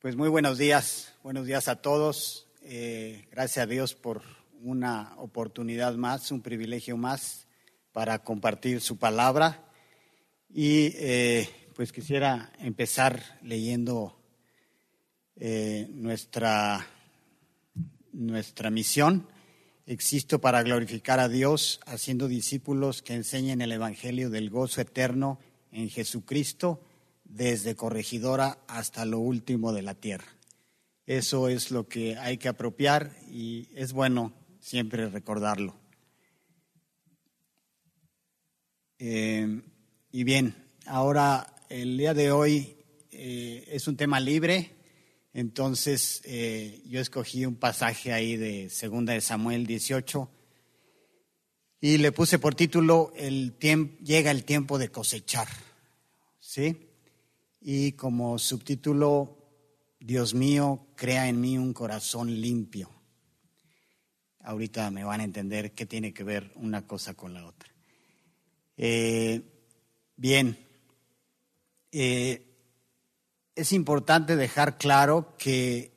Pues muy buenos días, buenos días a todos. Eh, gracias a Dios por una oportunidad más, un privilegio más para compartir su palabra. Y eh, pues quisiera empezar leyendo eh, nuestra, nuestra misión. Existo para glorificar a Dios, haciendo discípulos que enseñen el Evangelio del gozo eterno en Jesucristo, desde corregidora hasta lo último de la tierra. Eso es lo que hay que apropiar y es bueno siempre recordarlo. Eh, y bien, ahora el día de hoy eh, es un tema libre, entonces eh, yo escogí un pasaje ahí de Segunda de Samuel 18 y le puse por título el llega el tiempo de cosechar, ¿sí? Y como subtítulo Dios mío, crea en mí un corazón limpio. Ahorita me van a entender qué tiene que ver una cosa con la otra. Eh, bien, eh, es importante dejar claro que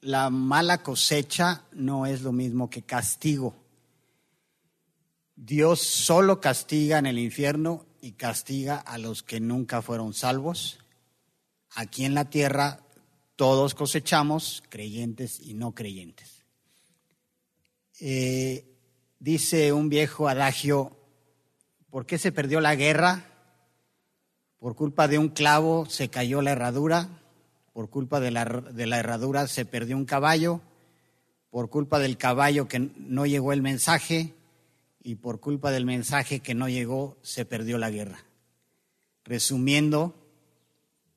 la mala cosecha no es lo mismo que castigo. Dios solo castiga en el infierno y castiga a los que nunca fueron salvos. Aquí en la tierra todos cosechamos, creyentes y no creyentes. Eh, dice un viejo adagio, ¿por qué se perdió la guerra? Por culpa de un clavo se cayó la herradura, por culpa de la, de la herradura se perdió un caballo, por culpa del caballo que no llegó el mensaje y por culpa del mensaje que no llegó se perdió la guerra. Resumiendo,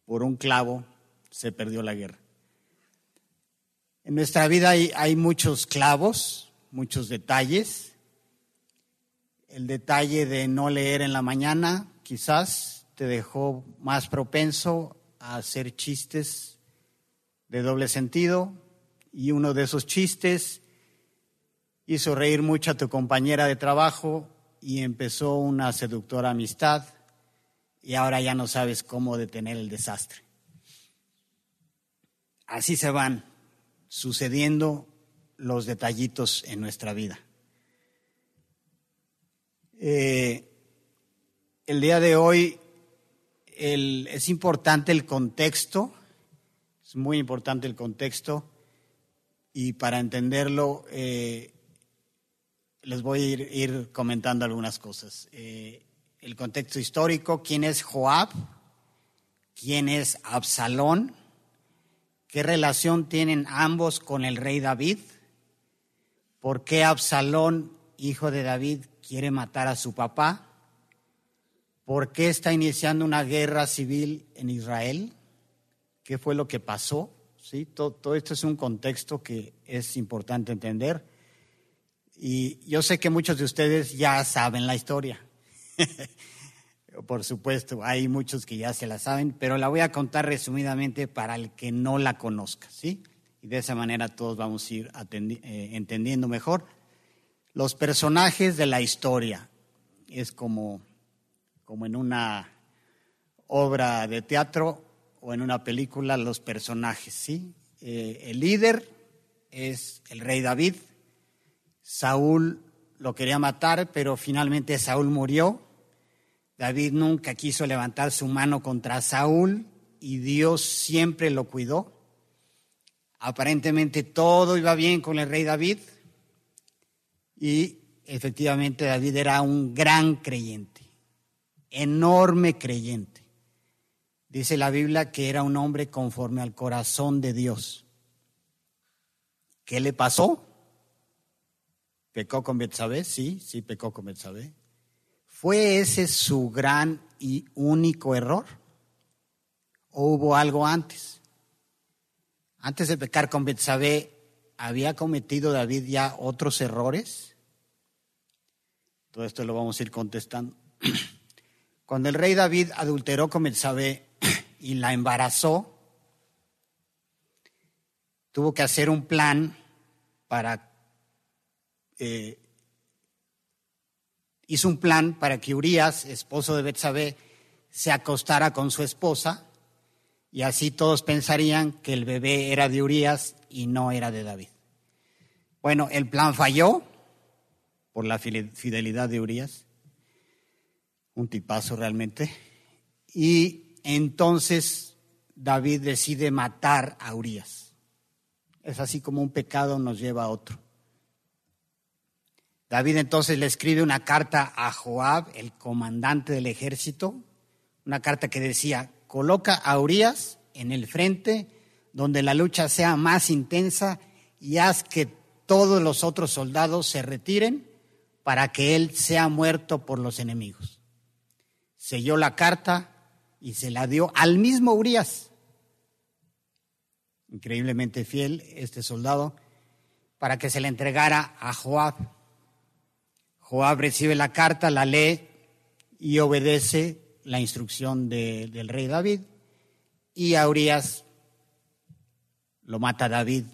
por un clavo se perdió la guerra. En nuestra vida hay, muchos clavos, muchos detalles. El detalle de no leer en la mañana quizás te dejó más propenso a hacer chistes de doble sentido y uno de esos chistes hizo reír mucho a tu compañera de trabajo y empezó una seductora amistad y ahora ya no sabes cómo detener el desastre así se van sucediendo los detallitos en nuestra vida. Eh, el día de hoy es importante el contexto, es muy importante el contexto y para entenderlo eh, les voy a ir, comentando algunas cosas. Eh, el contexto histórico, quién es Joab, quién es Absalón, ¿Qué relación tienen ambos con el rey David? ¿Por qué Absalón, hijo de David, quiere matar a su papá? ¿Por qué está iniciando una guerra civil en Israel? ¿Qué fue lo que pasó? ¿Sí? Todo, todo esto es un contexto que es importante entender. Y yo sé que muchos de ustedes ya saben la historia. por supuesto, hay muchos que ya se la saben, pero la voy a contar resumidamente para el que no la conozca, ¿sí? Y de esa manera todos vamos a ir eh, entendiendo mejor. Los personajes de la historia es como, como en una obra de teatro o en una película, los personajes, ¿sí? Eh, el líder es el rey David. Saúl lo quería matar, pero finalmente Saúl murió David nunca quiso levantar su mano contra Saúl y Dios siempre lo cuidó. Aparentemente todo iba bien con el rey David y efectivamente David era un gran creyente, enorme creyente. Dice la Biblia que era un hombre conforme al corazón de Dios. ¿Qué le pasó? ¿Pecó con Betsabé? Sí, sí pecó con Betsabé. ¿Fue ese su gran y único error? ¿O hubo algo antes? Antes de pecar con Betsabé, ¿había cometido David ya otros errores? Todo esto lo vamos a ir contestando. Cuando el rey David adulteró con Betsabé y la embarazó, tuvo que hacer un plan para eh, hizo un plan para que Urias, esposo de Betsabé, se acostara con su esposa y así todos pensarían que el bebé era de Urias y no era de David. Bueno, el plan falló por la fidelidad de Urias, un tipazo realmente, y entonces David decide matar a Urias. Es así como un pecado nos lleva a otro. David entonces le escribe una carta a Joab, el comandante del ejército, una carta que decía, coloca a Urias en el frente donde la lucha sea más intensa y haz que todos los otros soldados se retiren para que él sea muerto por los enemigos. Selló la carta y se la dio al mismo Urias, increíblemente fiel este soldado, para que se le entregara a Joab. Joab recibe la carta, la lee y obedece la instrucción del rey David. Y a Urias lo mata David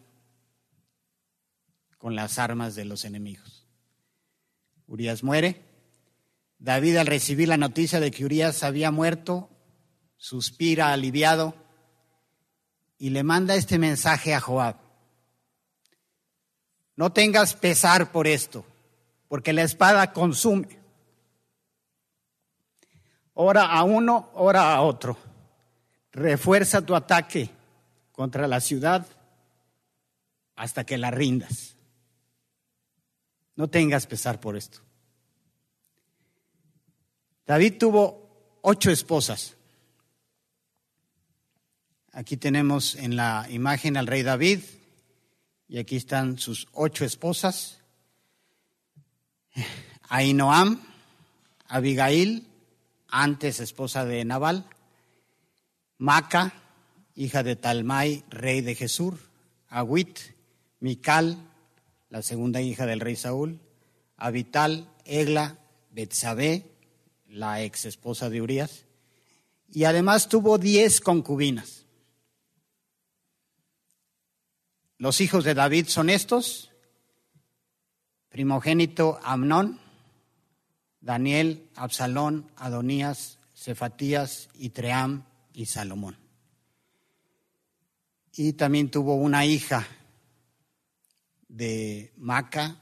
con las armas de los enemigos. Urias muere. David al recibir la noticia de que Urias había muerto, suspira aliviado y le manda este mensaje a Joab. No tengas pesar por esto, porque la espada consume. Ora a uno, ora a otro. Refuerza tu ataque contra la ciudad hasta que la rindas. No tengas pesar por esto. David tuvo ocho esposas. Aquí tenemos en la imagen al rey David y aquí están sus ocho esposas. Ainoam, Abigail, antes esposa de Nabal, Maca, hija de Talmai, rey de Jesús, Agüit, Mical, la segunda hija del rey Saúl, Abital, Egla, Betsabé, la ex esposa de Urias, y además tuvo diez concubinas. Los hijos de David son estos, primogénito Amnón, Daniel, Absalón, Adonías, Cefatías, Itream y Salomón. Y también tuvo una hija de Maca,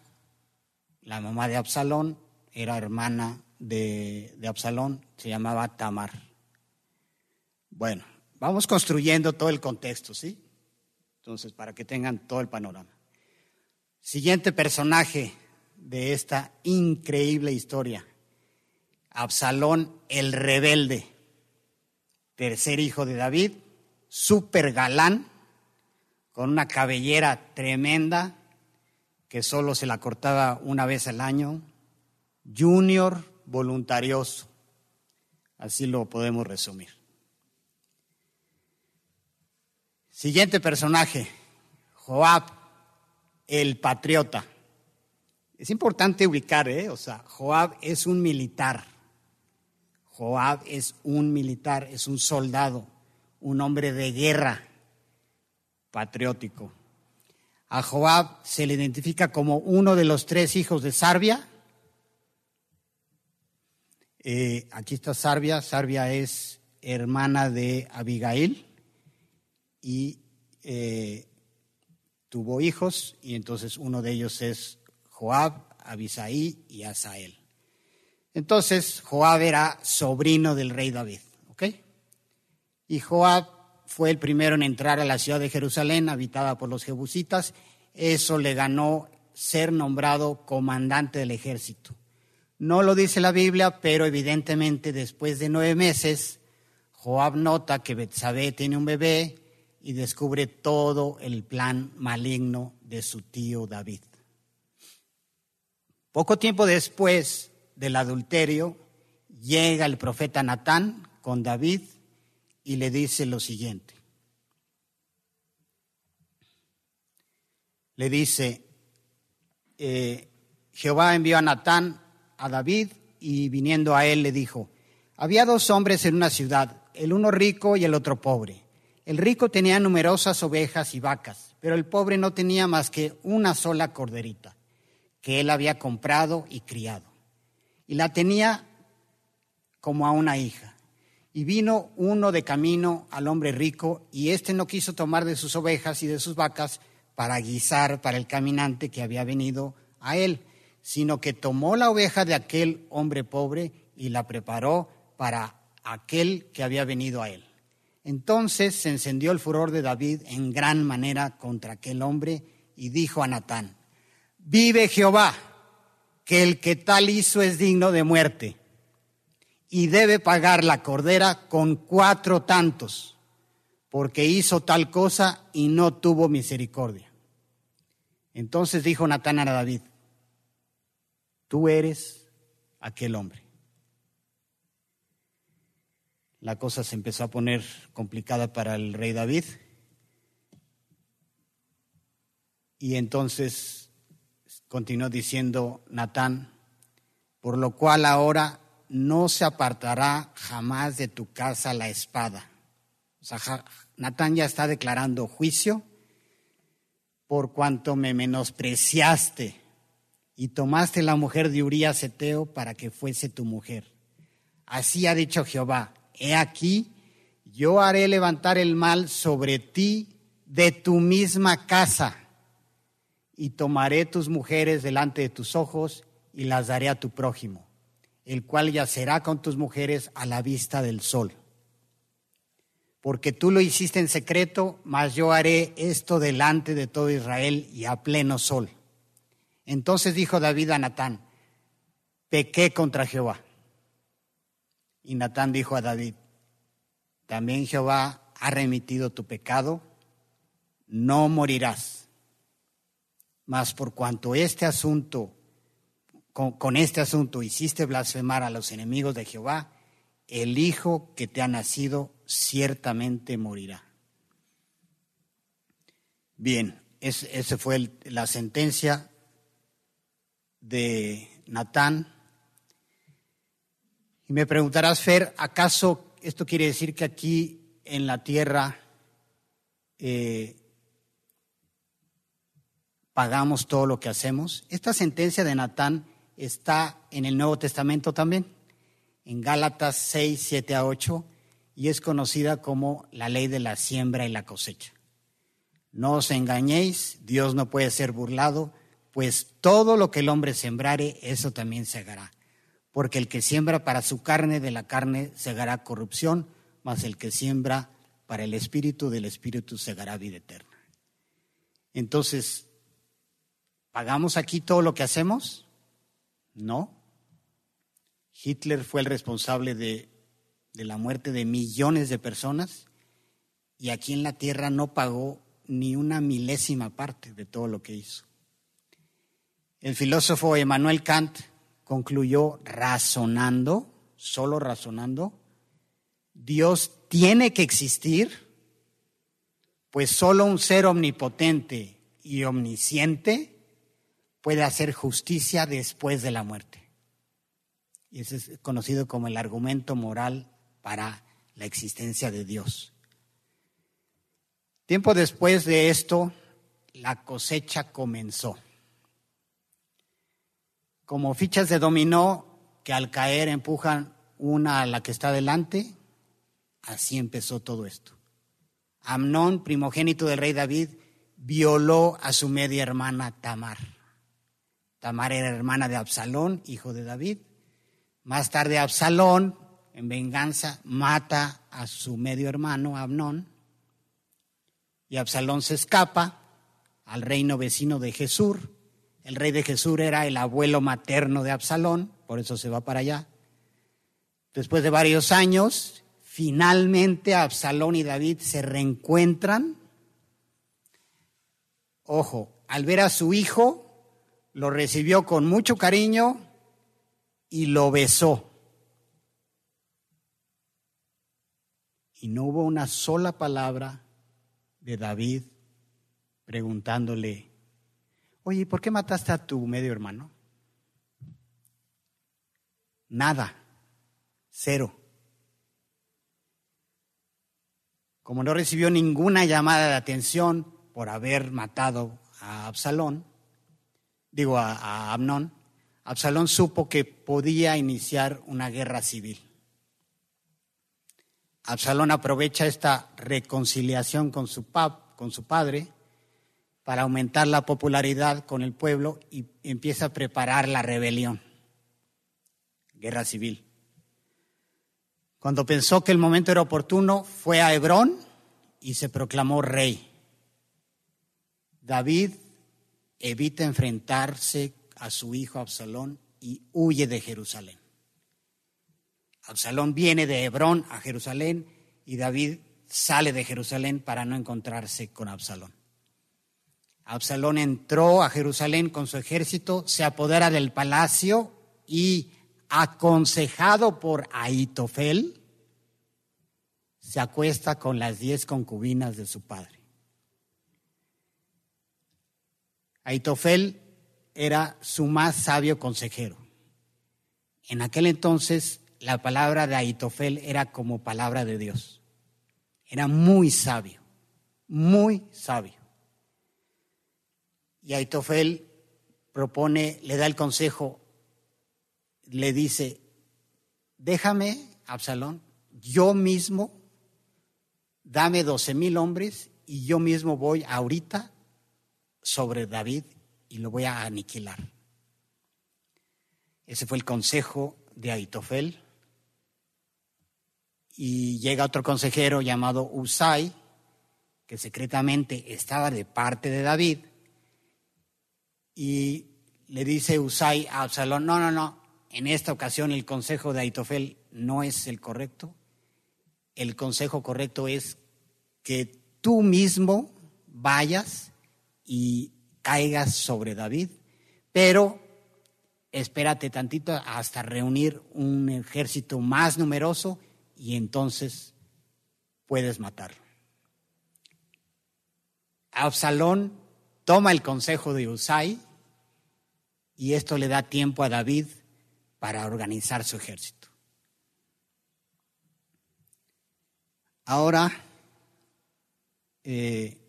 la mamá de Absalón, era hermana de, de Absalón, se llamaba Tamar. Bueno, vamos construyendo todo el contexto, ¿sí? Entonces, para que tengan todo el panorama. Siguiente personaje de esta increíble historia. Absalón el rebelde, tercer hijo de David, súper galán, con una cabellera tremenda que solo se la cortaba una vez al año, junior voluntarioso, así lo podemos resumir. Siguiente personaje, Joab, el patriota. Es importante ubicar, ¿eh? O sea, Joab es un militar. Joab es un militar, es un soldado, un hombre de guerra patriótico. A Joab se le identifica como uno de los tres hijos de Sarbia. Eh, aquí está Sarbia. Sarbia es hermana de Abigail y eh, tuvo hijos y entonces uno de ellos es Joab, Abisaí y Asael. Entonces Joab era sobrino del rey David, ¿ok? Y Joab fue el primero en entrar a la ciudad de Jerusalén, habitada por los jebusitas. Eso le ganó ser nombrado comandante del ejército. No lo dice la Biblia, pero evidentemente después de nueve meses, Joab nota que Betsabé tiene un bebé y descubre todo el plan maligno de su tío David. Poco tiempo después del adulterio, llega el profeta Natán con David y le dice lo siguiente. Le dice, eh, Jehová envió a Natán a David y viniendo a él le dijo, había dos hombres en una ciudad, el uno rico y el otro pobre. El rico tenía numerosas ovejas y vacas, pero el pobre no tenía más que una sola corderita, que él había comprado y criado. Y la tenía como a una hija. Y vino uno de camino al hombre rico, y éste no quiso tomar de sus ovejas y de sus vacas para guisar para el caminante que había venido a él, sino que tomó la oveja de aquel hombre pobre y la preparó para aquel que había venido a él. Entonces se encendió el furor de David en gran manera contra aquel hombre y dijo a Natán, vive Jehová, que el que tal hizo es digno de muerte y debe pagar la cordera con cuatro tantos, porque hizo tal cosa y no tuvo misericordia. Entonces dijo Natán a David, tú eres aquel hombre. La cosa se empezó a poner complicada para el rey David. Y entonces continuó diciendo Natán, por lo cual ahora no se apartará jamás de tu casa la espada. O sea, Natán ya está declarando juicio por cuanto me menospreciaste y tomaste la mujer de Urías Eteo para que fuese tu mujer. Así ha dicho Jehová, he aquí, yo haré levantar el mal sobre ti de tu misma casa y tomaré tus mujeres delante de tus ojos y las daré a tu prójimo, el cual yacerá con tus mujeres a la vista del sol porque tú lo hiciste en secreto, mas yo haré esto delante de todo Israel y a pleno sol. Entonces dijo David a Natán, pequé contra Jehová. Y Natán dijo a David, también Jehová ha remitido tu pecado, no morirás. Mas por cuanto este asunto, con, este asunto hiciste blasfemar a los enemigos de Jehová, el hijo que te ha nacido ciertamente morirá. Bien, esa fue la sentencia de Natán. Y me preguntarás, Fer, ¿acaso esto quiere decir que aquí en la tierra eh, pagamos todo lo que hacemos? Esta sentencia de Natán está en el Nuevo Testamento también, en Gálatas 6, 7 a 8 y es conocida como la ley de la siembra y la cosecha. No os engañéis, Dios no puede ser burlado, pues todo lo que el hombre sembrare, eso también segará. Porque el que siembra para su carne, de la carne segará corrupción, mas el que siembra para el espíritu, del espíritu segará vida eterna. Entonces, ¿pagamos aquí todo lo que hacemos? No. Hitler fue el responsable de la muerte de millones de personas y aquí en la tierra no pagó ni una milésima parte de todo lo que hizo. El filósofo Emmanuel Kant concluyó razonando, solo razonando, Dios tiene que existir, pues solo un ser omnipotente y omnisciente puede hacer justicia después de la muerte. Y ese es conocido como el argumento moral para la existencia de Dios. Tiempo después de esto, la cosecha comenzó. Como fichas de dominó que al caer empujan una a la que está delante, así empezó todo esto. Amnón, primogénito del rey David, violó a su media hermana Tamar. Tamar era hermana de Absalón, hijo de David. Más tarde Absalón en venganza, mata a su medio hermano, Abnón, y Absalón se escapa al reino vecino de Jesús. El rey de Jesús era el abuelo materno de Absalón, por eso se va para allá. Después de varios años, finalmente Absalón y David se reencuentran. Ojo, al ver a su hijo, lo recibió con mucho cariño y lo besó. Y no hubo una sola palabra de David preguntándole, oye, ¿por qué mataste a tu medio hermano? Nada, cero. Como no recibió ninguna llamada de atención por haber matado a Absalón, digo a, a Amnón, Absalón supo que podía iniciar una guerra civil. Absalón aprovecha esta reconciliación con su, pap, con su padre para aumentar la popularidad con el pueblo y empieza a preparar la rebelión, guerra civil. Cuando pensó que el momento era oportuno, fue a Hebrón y se proclamó rey. David evita enfrentarse a su hijo Absalón y huye de Jerusalén. Absalón viene de Hebrón a Jerusalén y David sale de Jerusalén para no encontrarse con Absalón. Absalón entró a Jerusalén con su ejército, se apodera del palacio y, aconsejado por Aitofel, se acuesta con las diez concubinas de su padre. Aitofel era su más sabio consejero. En aquel entonces la palabra de Aitofel era como palabra de Dios. Era muy sabio, muy sabio. Y Aitofel propone, le da el consejo, le dice, déjame, Absalón, yo mismo, dame doce mil hombres y yo mismo voy ahorita sobre David y lo voy a aniquilar. Ese fue el consejo de Aitofel. Y llega otro consejero llamado Usai, que secretamente estaba de parte de David, y le dice Usai a Absalón, no, no, no, en esta ocasión el consejo de Aitofel no es el correcto. El consejo correcto es que tú mismo vayas y caigas sobre David, pero espérate tantito hasta reunir un ejército más numeroso y entonces puedes matarlo. Absalón toma el consejo de Usai y esto le da tiempo a David para organizar su ejército. Ahora, eh,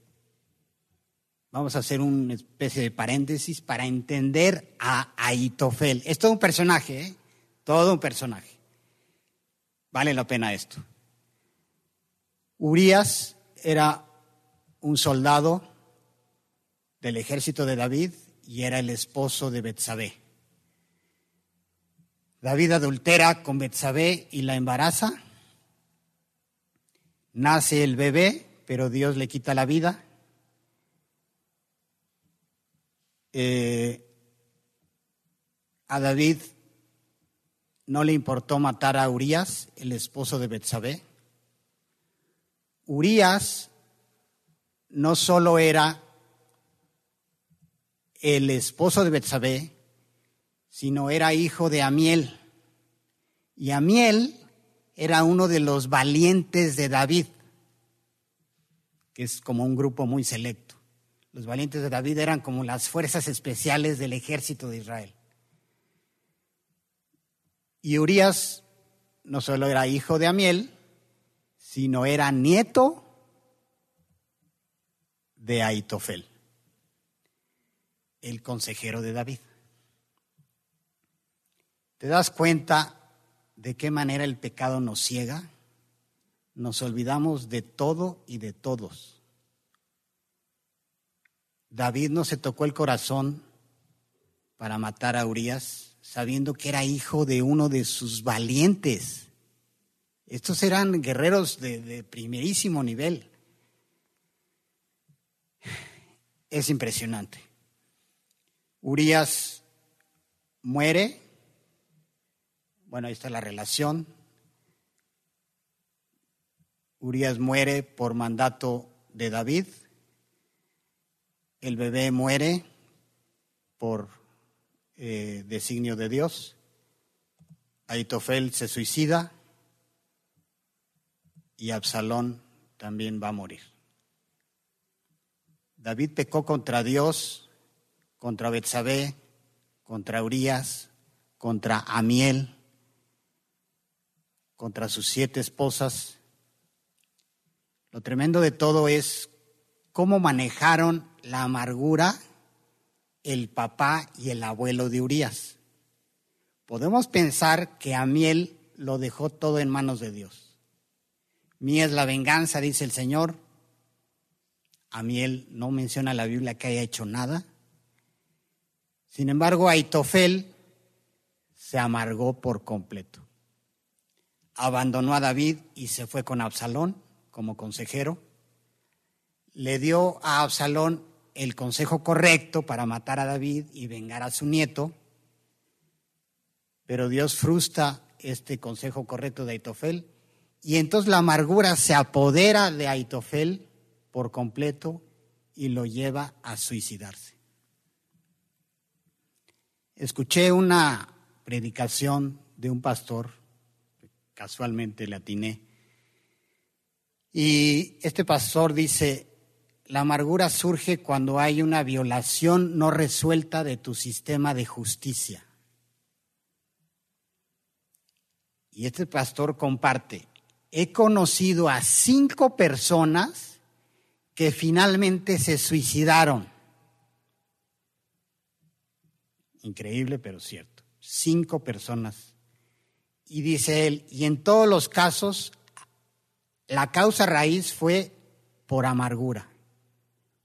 vamos a hacer una especie de paréntesis para entender a Aitofel. Es todo un personaje, ¿eh? todo un personaje. Vale la pena esto. Urias era un soldado del ejército de David y era el esposo de Betsabé. David adultera con Betsabé y la embaraza. Nace el bebé, pero Dios le quita la vida. Eh, a David no le importó matar a Urias, el esposo de Betsabé. Urias no solo era el esposo de Betsabé, sino era hijo de Amiel. Y Amiel era uno de los valientes de David, que es como un grupo muy selecto. Los valientes de David eran como las fuerzas especiales del ejército de Israel. Y Urias no solo era hijo de Amiel, sino era nieto de Aitofel, el consejero de David. ¿Te das cuenta de qué manera el pecado nos ciega? Nos olvidamos de todo y de todos. David no se tocó el corazón para matar a Urias, sabiendo que era hijo de uno de sus valientes. Estos eran guerreros de, primerísimo nivel. Es impresionante. Urias muere. Bueno, ahí está la relación. Urias muere por mandato de David el bebé muere por eh, designio de Dios, Aitofel se suicida y Absalón también va a morir. David pecó contra Dios, contra Betsabé, contra Urias, contra Amiel, contra sus siete esposas. Lo tremendo de todo es cómo manejaron la amargura el papá y el abuelo de Urias. Podemos pensar que Amiel lo dejó todo en manos de Dios, Mía es la venganza, dice el Señor. A mí él no menciona la Biblia que haya hecho nada. Sin embargo, Aitofel se amargó por completo. Abandonó a David y se fue con Absalón como consejero. Le dio a Absalón el consejo correcto para matar a David y vengar a su nieto. Pero Dios frustra este consejo correcto de Aitofel y entonces la amargura se apodera de Aitofel por completo y lo lleva a suicidarse. Escuché una predicación de un pastor, casualmente le atiné, y este pastor dice, la amargura surge cuando hay una violación no resuelta de tu sistema de justicia. Y este pastor comparte, he conocido a cinco personas que finalmente se suicidaron. Increíble, pero cierto. Cinco personas. Y dice él, y en todos los casos, la causa raíz fue por amargura,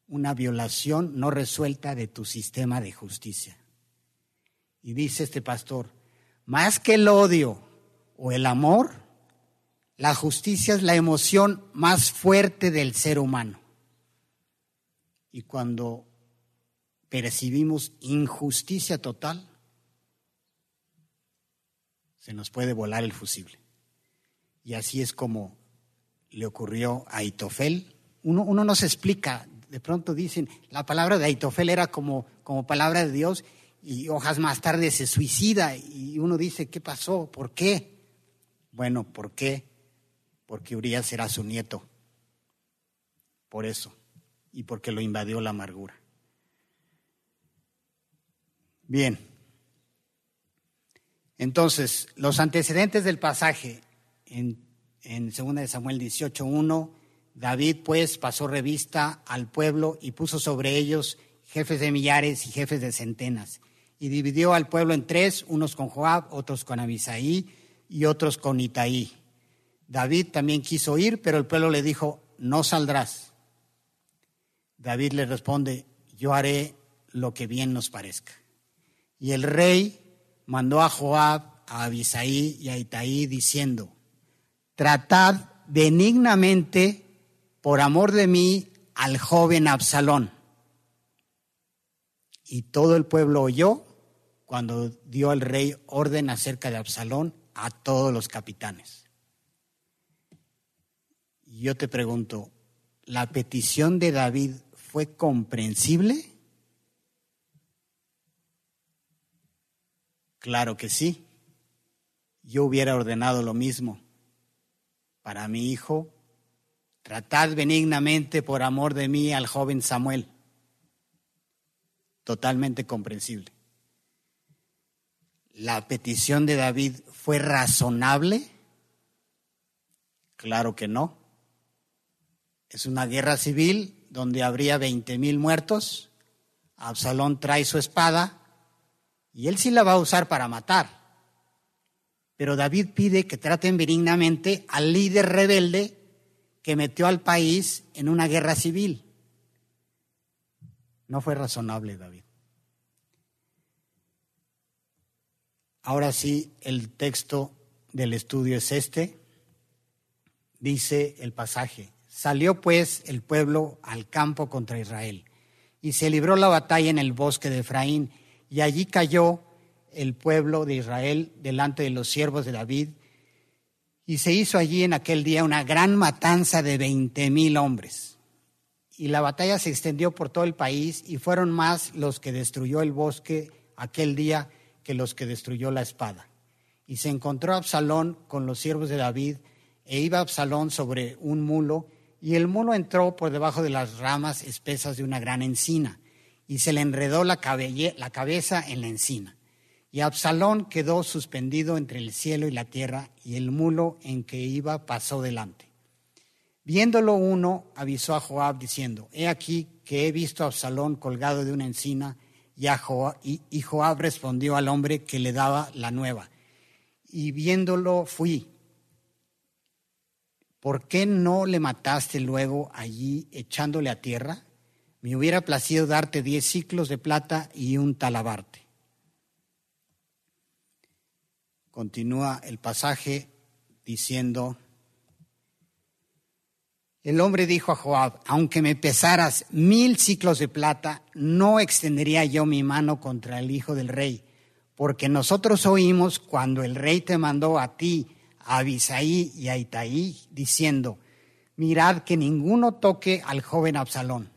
una violación no resuelta de tu sistema de justicia. Y dice este pastor, más que el odio o el amor, la justicia es la emoción más fuerte del ser humano. Y cuando percibimos injusticia total, se nos puede volar el fusible. Y así es como le ocurrió a Aitofel. Uno, uno no se explica, de pronto dicen, la palabra de Aitofel era como, como palabra de Dios y hojas más tarde se suicida y uno dice, ¿qué pasó? ¿Por qué? Bueno, ¿por qué? porque Urias era su nieto. Por eso, y porque lo invadió la amargura. Bien. Entonces, los antecedentes del pasaje en, en 2 de Samuel 18.1, David pues pasó revista al pueblo y puso sobre ellos jefes de millares y jefes de centenas. Y dividió al pueblo en tres, unos con Joab, otros con Abisaí y otros con Itaí. David también quiso ir, pero el pueblo le dijo, no saldrás. David le responde, yo haré lo que bien nos parezca. Y el rey mandó a Joab, a Abisaí y a Itaí diciendo, tratad benignamente por amor de mí al joven Absalón. Y todo el pueblo oyó cuando dio el rey orden acerca de Absalón a todos los capitanes yo te pregunto, ¿la petición de David fue comprensible? Claro que sí. Yo hubiera ordenado lo mismo para mi hijo. Tratad benignamente por amor de mí al joven Samuel. Totalmente comprensible. ¿La petición de David fue razonable? Claro que no. Es una guerra civil donde habría 20 mil muertos. Absalón trae su espada y él sí la va a usar para matar. Pero David pide que traten benignamente al líder rebelde que metió al país en una guerra civil. No fue razonable, David. Ahora sí, el texto del estudio es este. Dice el pasaje, Salió pues el pueblo al campo contra Israel y se libró la batalla en el bosque de Efraín y allí cayó el pueblo de Israel delante de los siervos de David y se hizo allí en aquel día una gran matanza de veinte mil hombres. Y la batalla se extendió por todo el país y fueron más los que destruyó el bosque aquel día que los que destruyó la espada. Y se encontró Absalón con los siervos de David e iba Absalón sobre un mulo y el mulo entró por debajo de las ramas espesas de una gran encina y se le enredó la, la cabeza en la encina. Y Absalón quedó suspendido entre el cielo y la tierra y el mulo en que iba pasó delante. Viéndolo uno, avisó a Joab diciendo, he aquí que he visto a Absalón colgado de una encina y, a Joab, Joab respondió al hombre que le daba la nueva. Y viéndolo fui ¿por qué no le mataste luego allí echándole a tierra? Me hubiera placido darte diez ciclos de plata y un talabarte. Continúa el pasaje diciendo, el hombre dijo a Joab, aunque me pesaras mil ciclos de plata, no extendería yo mi mano contra el hijo del rey, porque nosotros oímos cuando el rey te mandó a ti, a Abisaí y a Itaí, diciendo, mirad que ninguno toque al joven Absalón.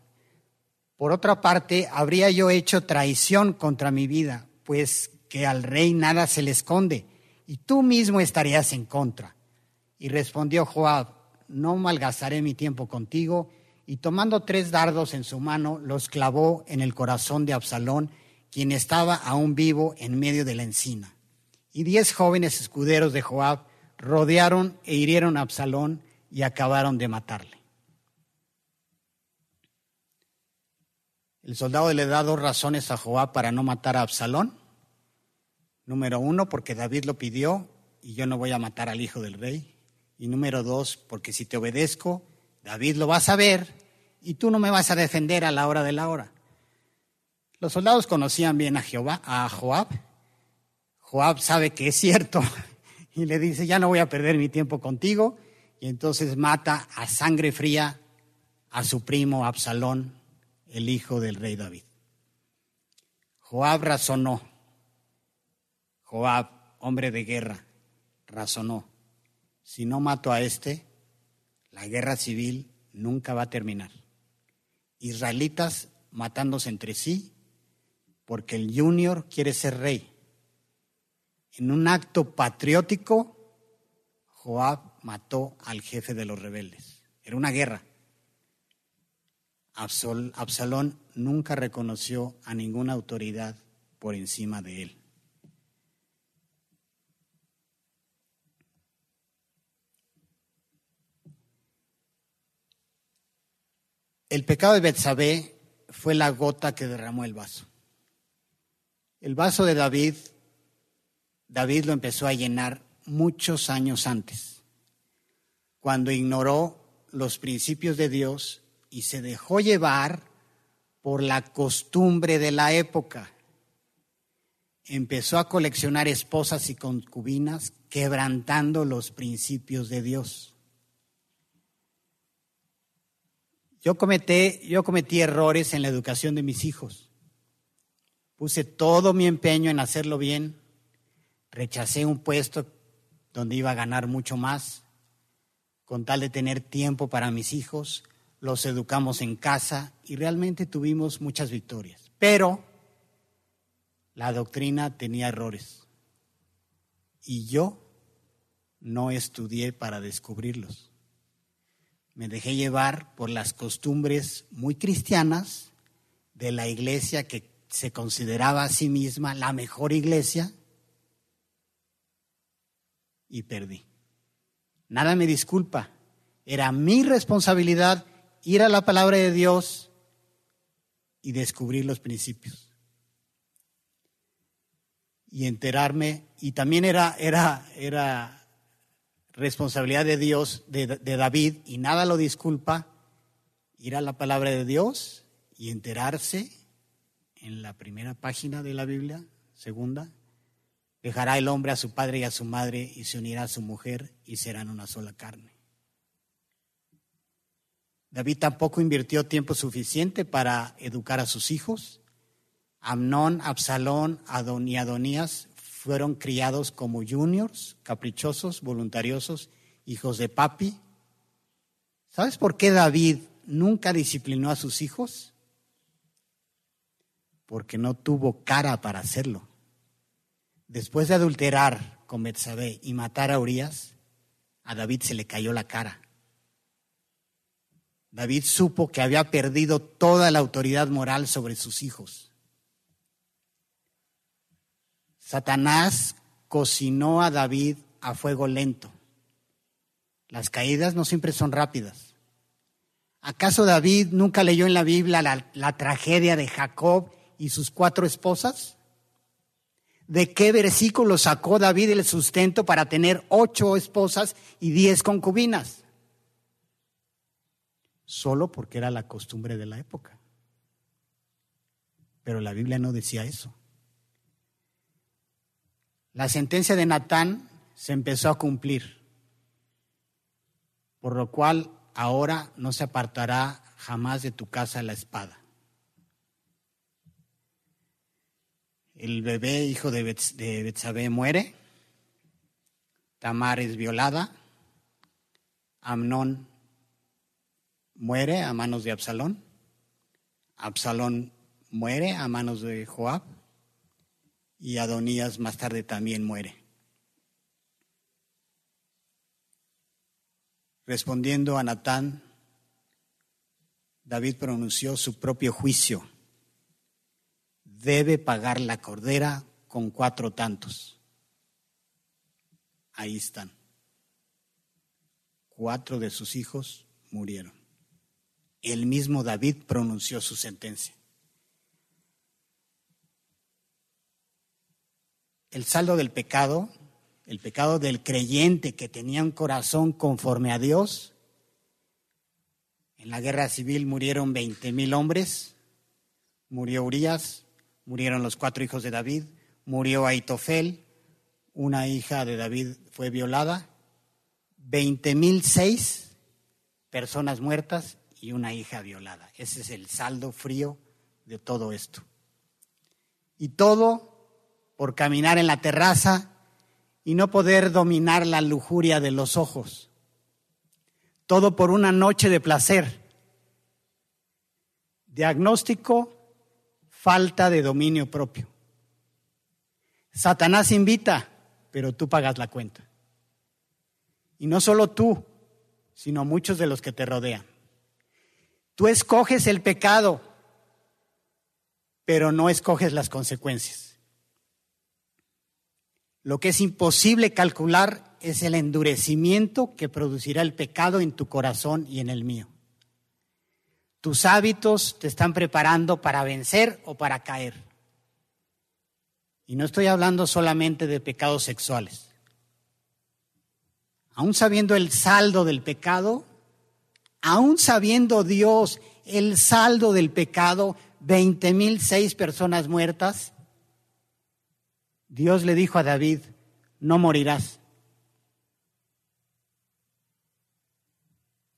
Por otra parte, habría yo hecho traición contra mi vida, pues que al rey nada se le esconde, y tú mismo estarías en contra. Y respondió Joab, no malgastaré mi tiempo contigo. Y tomando tres dardos en su mano, los clavó en el corazón de Absalón, quien estaba aún vivo en medio de la encina. Y diez jóvenes escuderos de Joab rodearon e hirieron a Absalón y acabaron de matarle. El soldado le da dos razones a Joab para no matar a Absalón. Número uno, porque David lo pidió y yo no voy a matar al hijo del rey. Y número dos, porque si te obedezco, David lo va a saber y tú no me vas a defender a la hora de la hora. Los soldados conocían bien a, Jehová, a Joab. Joab sabe que es cierto y le dice, ya no voy a perder mi tiempo contigo. Y entonces mata a sangre fría a su primo Absalón, el hijo del rey David. Joab razonó. Joab, hombre de guerra, razonó si no mato a este, la guerra civil nunca va a terminar. Israelitas matándose entre sí porque el junior quiere ser rey. En un acto patriótico, Joab mató al jefe de los rebeldes. Era una guerra. Absalón nunca reconoció a ninguna autoridad por encima de él. El pecado de Betsabé fue la gota que derramó el vaso. El vaso de David, David lo empezó a llenar muchos años antes, cuando ignoró los principios de Dios y se dejó llevar por la costumbre de la época. Empezó a coleccionar esposas y concubinas, quebrantando los principios de Dios. Yo cometí, yo cometí errores en la educación de mis hijos. Puse todo mi empeño en hacerlo bien. Rechacé un puesto donde iba a ganar mucho más, con tal de tener tiempo para mis hijos. Los educamos en casa y realmente tuvimos muchas victorias. Pero la doctrina tenía errores y yo no estudié para descubrirlos me dejé llevar por las costumbres muy cristianas de la iglesia que se consideraba a sí misma la mejor iglesia y perdí. Nada me disculpa. Era mi responsabilidad ir a la palabra de Dios y descubrir los principios. Y enterarme, y también era, era, era responsabilidad de Dios, de, David, y nada lo disculpa, ir a la palabra de Dios y enterarse en la primera página de la Biblia, segunda, dejará el hombre a su padre y a su madre y se unirá a su mujer y serán una sola carne. David tampoco invirtió tiempo suficiente para educar a sus hijos. Amnón, Absalón Adon y Adonías fueron criados como juniors, caprichosos, voluntariosos, hijos de papi. ¿Sabes por qué David nunca disciplinó a sus hijos? Porque no tuvo cara para hacerlo. Después de adulterar con Betsabé y matar a Urias, a David se le cayó la cara. David supo que había perdido toda la autoridad moral sobre sus hijos. Satanás cocinó a David a fuego lento. Las caídas no siempre son rápidas. ¿Acaso David nunca leyó en la Biblia la, tragedia de Jacob y sus cuatro esposas? ¿De qué versículo sacó David el sustento para tener ocho esposas y diez concubinas? solo porque era la costumbre de la época. Pero la Biblia no decía eso. La sentencia de Natán se empezó a cumplir, por lo cual ahora no se apartará jamás de tu casa la espada. El bebé hijo de Betsabé muere, Tamar es violada, Amnón muere a manos de Absalón, Absalón muere a manos de Joab y Adonías más tarde también muere. Respondiendo a Natán, David pronunció su propio juicio. Debe pagar la cordera con cuatro tantos. Ahí están. Cuatro de sus hijos murieron. El mismo David pronunció su sentencia. El saldo del pecado, el pecado del creyente que tenía un corazón conforme a Dios, en la guerra civil murieron 20 mil hombres, murió Urias, murieron los cuatro hijos de David, murió Aitofel, una hija de David fue violada, 20 mil seis personas muertas y una hija violada. Ese es el saldo frío de todo esto. Y todo por caminar en la terraza y no poder dominar la lujuria de los ojos todo por una noche de placer. Diagnóstico, falta de dominio propio. Satanás invita, pero tú pagas la cuenta. Y no solo tú, sino muchos de los que te rodean. Tú escoges el pecado, pero no escoges las consecuencias. Lo que es imposible calcular es el endurecimiento que producirá el pecado en tu corazón y en el mío. Tus hábitos te están preparando para vencer o para caer. Y no estoy hablando solamente de pecados sexuales. Aún sabiendo el saldo del pecado, aún sabiendo Dios el saldo del pecado, veinte mil seis personas muertas, Dios le dijo a David, no morirás.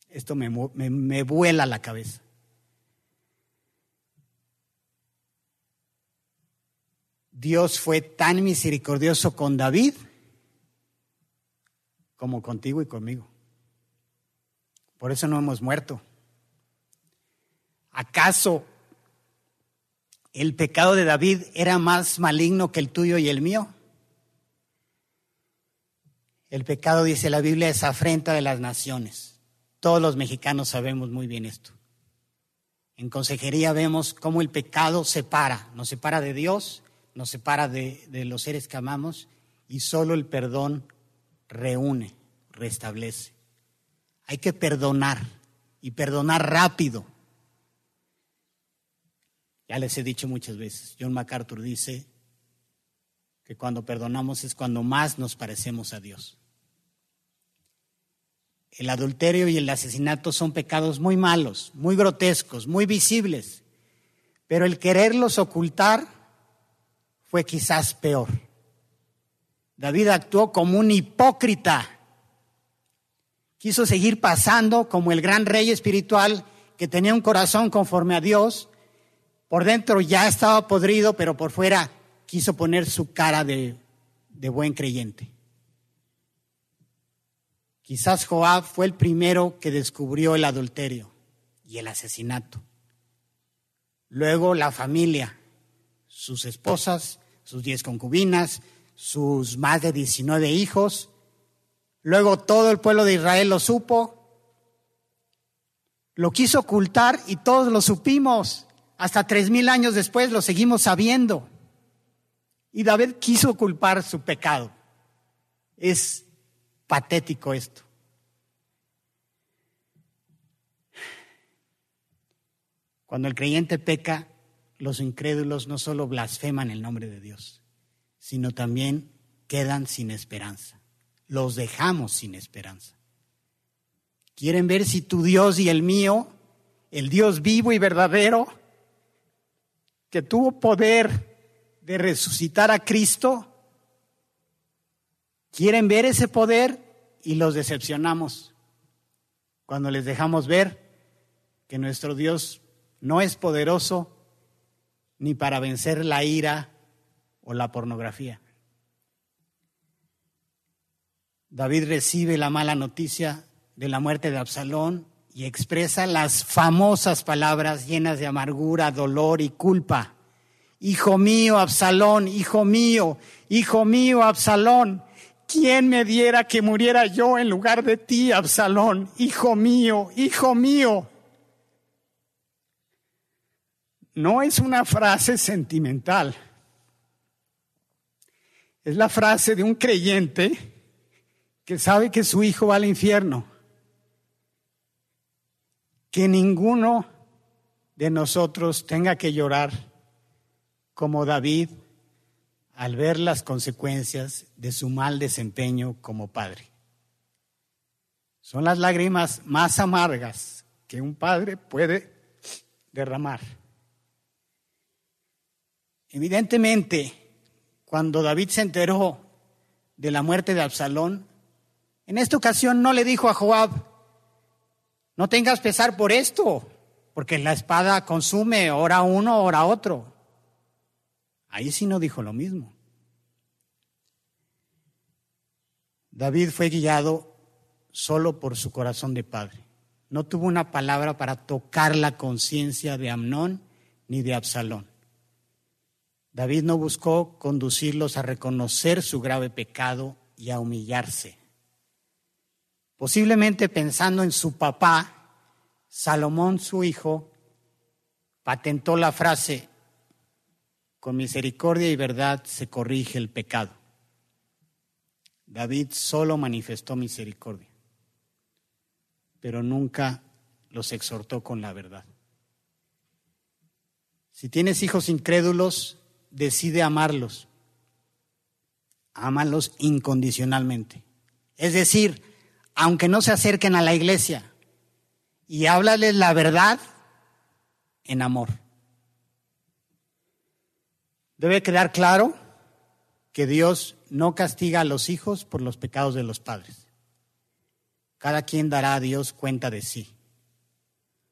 Esto me, me, vuela la cabeza. Dios fue tan misericordioso con David como contigo y conmigo. Por eso no hemos muerto. ¿Acaso el pecado de David era más maligno que el tuyo y el mío? El pecado, dice la Biblia, es afrenta de las naciones. Todos los mexicanos sabemos muy bien esto. En consejería vemos cómo el pecado separa, nos separa de Dios, nos separa de, los seres que amamos y solo el perdón reúne, restablece. Hay que perdonar y perdonar rápido. Ya les he dicho muchas veces, John MacArthur dice que cuando perdonamos es cuando más nos parecemos a Dios. El adulterio y el asesinato son pecados muy malos, muy grotescos, muy visibles, pero el quererlos ocultar fue quizás peor. David actuó como un hipócrita. Quiso seguir pasando como el gran rey espiritual que tenía un corazón conforme a Dios. Por dentro ya estaba podrido, pero por fuera quiso poner su cara de, buen creyente. Quizás Joab fue el primero que descubrió el adulterio y el asesinato. Luego la familia, sus esposas, sus diez concubinas, sus más de 19 hijos. Luego todo el pueblo de Israel lo supo. Lo quiso ocultar y todos lo supimos. Hasta tres mil años después lo seguimos sabiendo. Y David quiso culpar su pecado. Es patético esto. Cuando el creyente peca, los incrédulos no solo blasfeman el nombre de Dios, sino también quedan sin esperanza. Los dejamos sin esperanza. Quieren ver si tu Dios y el mío el Dios vivo y verdadero, que tuvo poder de resucitar a Cristo, quieren ver ese poder y los decepcionamos cuando les dejamos ver que nuestro Dios no es poderoso ni para vencer la ira o la pornografía. David recibe la mala noticia de la muerte de Absalón y expresa las famosas palabras llenas de amargura, dolor y culpa. Hijo mío, Absalón, hijo mío, hijo mío, Absalón, ¿quién me diera que muriera yo en lugar de ti, Absalón? Hijo mío, hijo mío. No es una frase sentimental, es la frase de un creyente que sabe que su hijo va al infierno que ninguno de nosotros tenga que llorar como David al ver las consecuencias de su mal desempeño como padre. Son las lágrimas más amargas que un padre puede derramar. Evidentemente, cuando David se enteró de la muerte de Absalón, en esta ocasión no le dijo a Joab, no tengas pesar por esto, porque la espada consume hora uno, hora otro. Ahí sí no dijo lo mismo. David fue guiado solo por su corazón de padre. No tuvo una palabra para tocar la conciencia de Amnón ni de Absalón. David no buscó conducirlos a reconocer su grave pecado y a humillarse. Posiblemente pensando en su papá, Salomón, su hijo, patentó la frase, con misericordia y verdad se corrige el pecado. David solo manifestó misericordia, pero nunca los exhortó con la verdad. Si tienes hijos incrédulos, decide amarlos. Ámalos incondicionalmente. Es decir, aunque no se acerquen a la iglesia, y háblales la verdad en amor. Debe quedar claro que Dios no castiga a los hijos por los pecados de los padres. Cada quien dará a Dios cuenta de sí.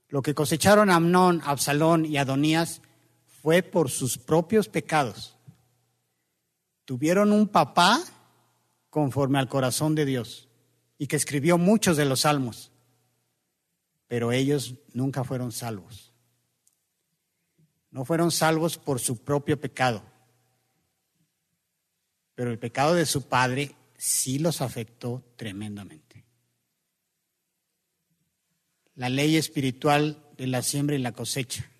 Lo que cosecharon Amnón, Absalón y Adonías fue por sus propios pecados. Tuvieron un papá conforme al corazón de Dios y que escribió muchos de los salmos, pero ellos nunca fueron salvos. No fueron salvos por su propio pecado, pero el pecado de su padre sí los afectó tremendamente. La ley espiritual de la siembra y la cosecha.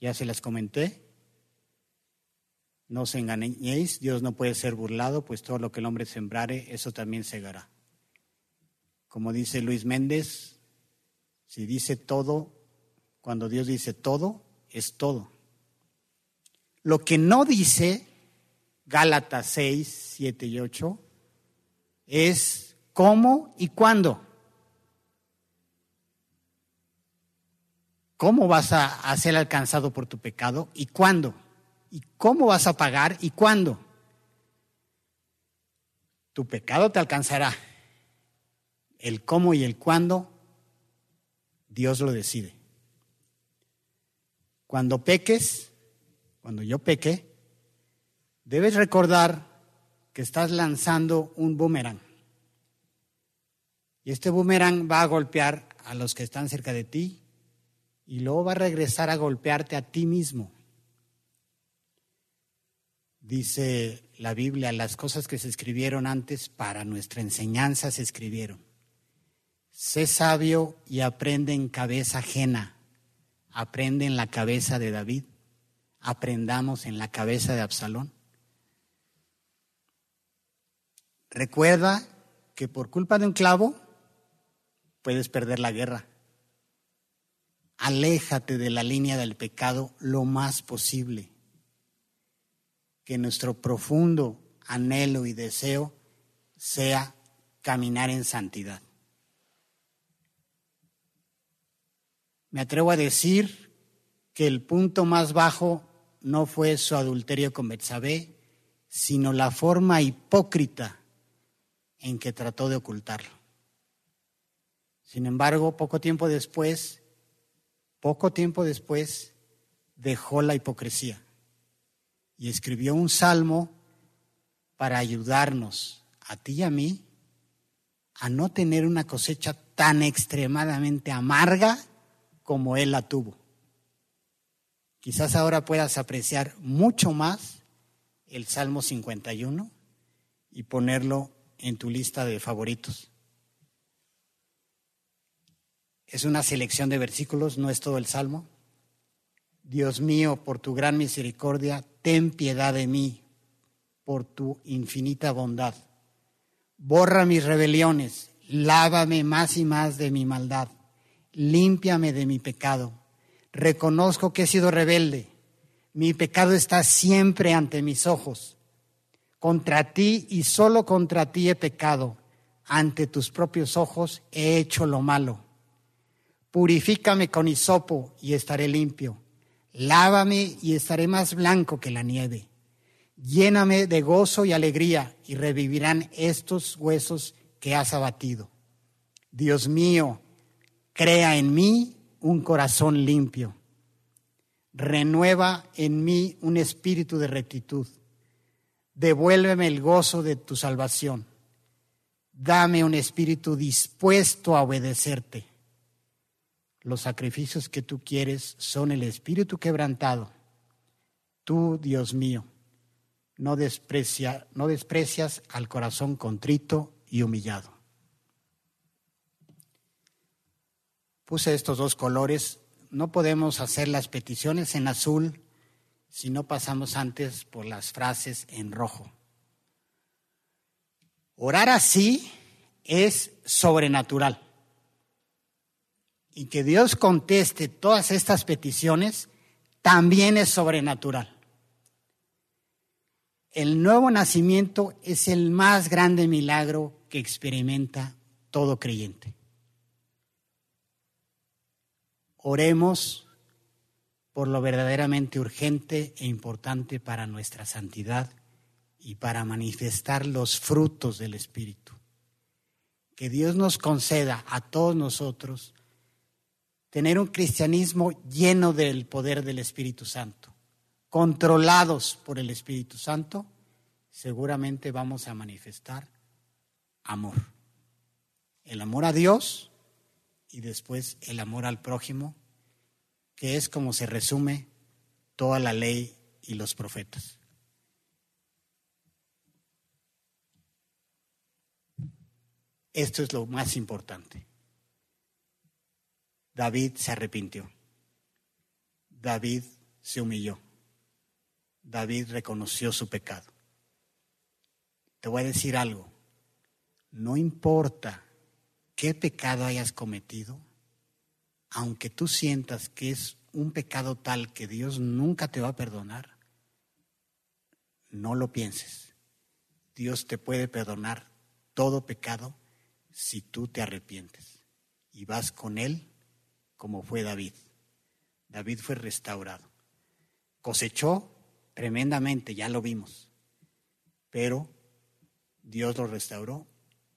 Ya se las comenté. No os engañéis, Dios no puede ser burlado, pues todo lo que el hombre sembrare, eso también segará. Como dice Luis Méndez, si dice todo, cuando Dios dice todo, es todo. Lo que no dice Gálatas 6, 7 y 8 es cómo y cuándo. ¿Cómo vas a, ser alcanzado por tu pecado y cuándo? ¿Y cómo vas a pagar y cuándo? Tu pecado te alcanzará. El cómo y el cuándo, Dios lo decide. Cuando peques, cuando yo peque, debes recordar que estás lanzando un boomerang. Y este boomerang va a golpear a los que están cerca de ti y luego va a regresar a golpearte a ti mismo dice la Biblia, las cosas que se escribieron antes para nuestra enseñanza se escribieron. Sé sabio y aprende en cabeza ajena. Aprende en la cabeza de David. Aprendamos en la cabeza de Absalón. Recuerda que por culpa de un clavo puedes perder la guerra. Aléjate de la línea del pecado lo más posible que nuestro profundo anhelo y deseo sea caminar en santidad. Me atrevo a decir que el punto más bajo no fue su adulterio con Betsabé, sino la forma hipócrita en que trató de ocultarlo. Sin embargo, poco tiempo después, poco tiempo después, dejó la hipocresía y escribió un salmo para ayudarnos a ti y a mí a no tener una cosecha tan extremadamente amarga como él la tuvo. Quizás ahora puedas apreciar mucho más el Salmo 51 y ponerlo en tu lista de favoritos. Es una selección de versículos, no es todo el Salmo. Dios mío, por tu gran misericordia, ten piedad de mí, por tu infinita bondad. Borra mis rebeliones, lávame más y más de mi maldad, límpiame de mi pecado. Reconozco que he sido rebelde, mi pecado está siempre ante mis ojos. Contra ti y solo contra ti he pecado, ante tus propios ojos he hecho lo malo. Purifícame con hisopo y estaré limpio. Lávame y estaré más blanco que la nieve. Lléname de gozo y alegría y revivirán estos huesos que has abatido. Dios mío, crea en mí un corazón limpio. Renueva en mí un espíritu de rectitud. Devuélveme el gozo de tu salvación. Dame un espíritu dispuesto a obedecerte. Los sacrificios que tú quieres son el espíritu quebrantado. Tú, Dios mío, no, desprecia, no desprecias al corazón contrito y humillado. Puse estos dos colores. No podemos hacer las peticiones en azul si no pasamos antes por las frases en rojo. Orar así es sobrenatural y que Dios conteste todas estas peticiones también es sobrenatural. El nuevo nacimiento es el más grande milagro que experimenta todo creyente. Oremos por lo verdaderamente urgente e importante para nuestra santidad y para manifestar los frutos del Espíritu. Que Dios nos conceda a todos nosotros tener un cristianismo lleno del poder del Espíritu Santo, controlados por el Espíritu Santo, seguramente vamos a manifestar amor. El amor a Dios y después el amor al prójimo, que es como se resume toda la ley y los profetas. Esto es lo más importante. David se arrepintió. David se humilló. David reconoció su pecado. Te voy a decir algo. No importa qué pecado hayas cometido, aunque tú sientas que es un pecado tal que Dios nunca te va a perdonar, no lo pienses. Dios te puede perdonar todo pecado si tú te arrepientes y vas con Él como fue David. David fue restaurado. Cosechó tremendamente, ya lo vimos, pero Dios lo restauró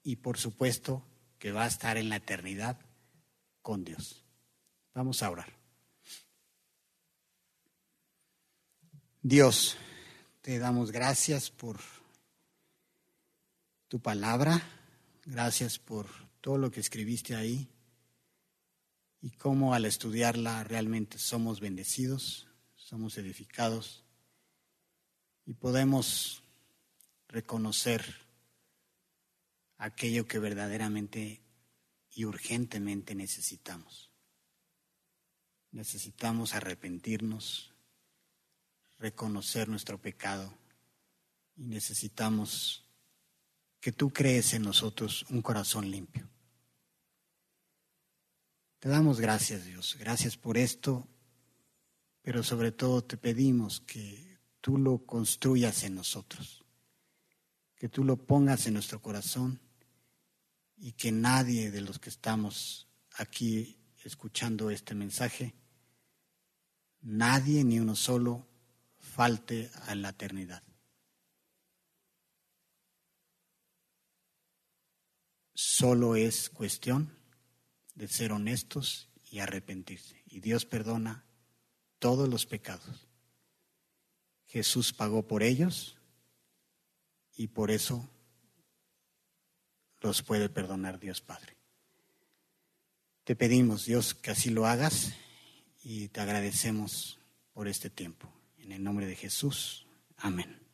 y por supuesto que va a estar en la eternidad con Dios. Vamos a orar. Dios, te damos gracias por tu palabra, gracias por todo lo que escribiste ahí y cómo al estudiarla realmente somos bendecidos, somos edificados y podemos reconocer aquello que verdaderamente y urgentemente necesitamos. Necesitamos arrepentirnos, reconocer nuestro pecado y necesitamos que tú crees en nosotros un corazón limpio. Te damos gracias, Dios. Gracias por esto, pero sobre todo te pedimos que tú lo construyas en nosotros, que tú lo pongas en nuestro corazón y que nadie de los que estamos aquí escuchando este mensaje, nadie ni uno solo falte a la eternidad. Solo es cuestión de ser honestos y arrepentirse. Y Dios perdona todos los pecados. Jesús pagó por ellos y por eso los puede perdonar Dios Padre. Te pedimos, Dios, que así lo hagas y te agradecemos por este tiempo. En el nombre de Jesús. Amén.